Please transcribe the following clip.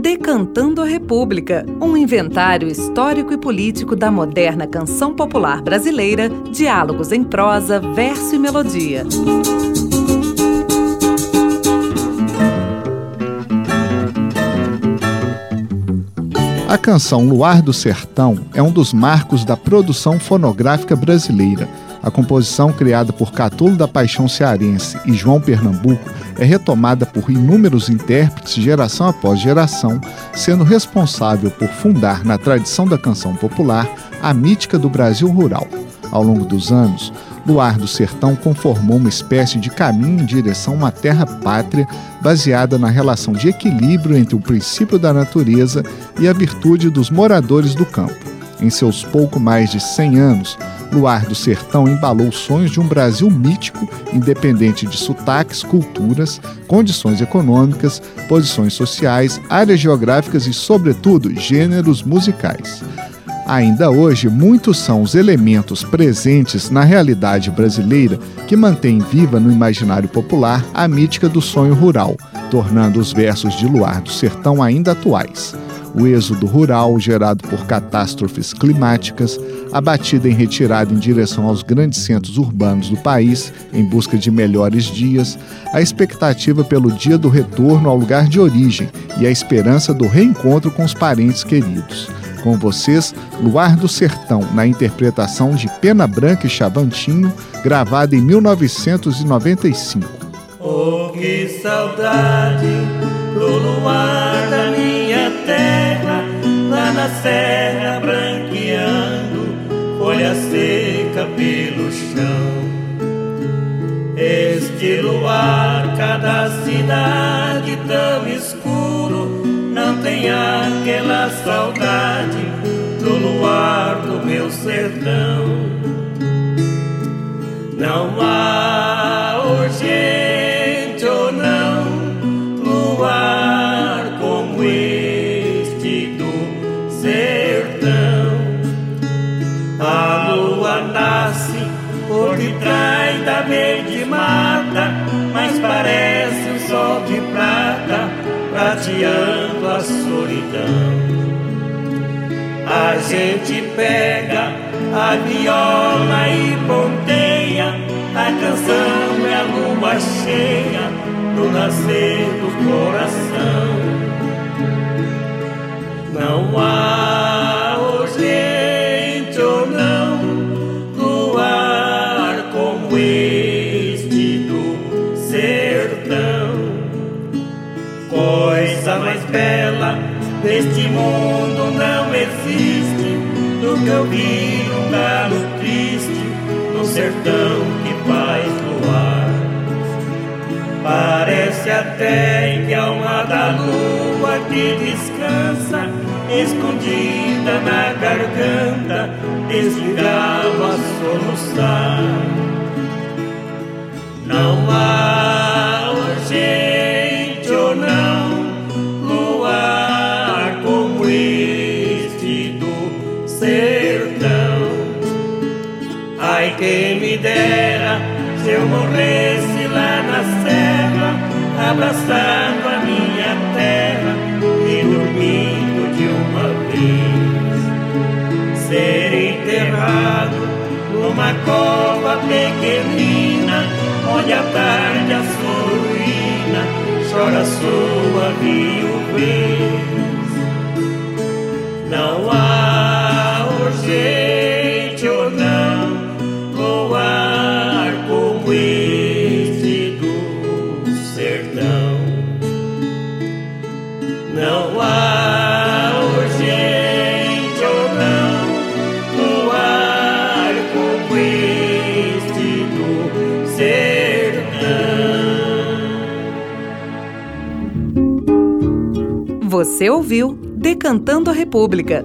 Decantando a República, um inventário histórico e político da moderna canção popular brasileira, diálogos em prosa, verso e melodia. A canção Luar do Sertão é um dos marcos da produção fonográfica brasileira. A composição, criada por Catulo da Paixão Cearense e João Pernambuco, é retomada por inúmeros intérpretes geração após geração, sendo responsável por fundar na tradição da canção popular a mítica do Brasil rural. Ao longo dos anos, Luar do Sertão conformou uma espécie de caminho em direção a uma terra pátria baseada na relação de equilíbrio entre o princípio da natureza e a virtude dos moradores do campo. Em seus pouco mais de 100 anos, Luar do Sertão embalou sonhos de um Brasil mítico, independente de sotaques, culturas, condições econômicas, posições sociais, áreas geográficas e, sobretudo, gêneros musicais. Ainda hoje, muitos são os elementos presentes na realidade brasileira que mantêm viva no imaginário popular a mítica do sonho rural, tornando os versos de Luar do Sertão ainda atuais. O êxodo rural, gerado por catástrofes climáticas, a batida em retirada em direção aos grandes centros urbanos do país em busca de melhores dias, a expectativa pelo dia do retorno ao lugar de origem e a esperança do reencontro com os parentes queridos. Com vocês, Luar do Sertão, na interpretação de Pena Branca e Chavantinho, gravada em 1995. Oh, que saudade do luar Este luar, cada cidade tão escuro, não tem aquela saudade do luar do meu sertão. Não há urgente ou não luar como este do sertão. A lua nasce por detrás da verde mata, mas parece um sol de prata prateando a solidão. A gente pega a viola e ponteia, a canção é a lua cheia no nascer do coração. Não há sertão. Coisa mais bela neste mundo não existe do que ouvir um galo triste no sertão que faz luar. Parece até que a alma da lua que descansa escondida na garganta desse galo a soluçar. Dera se eu morresse lá na serra, abraçando a minha terra e dormindo de uma vez. Ser enterrado numa cova pequenina, onde a tarde a sua ruína chora sua viuvez. Luar como este do sertão. Não há urgente ou não luar como este do sertão. Você ouviu Decantando a República,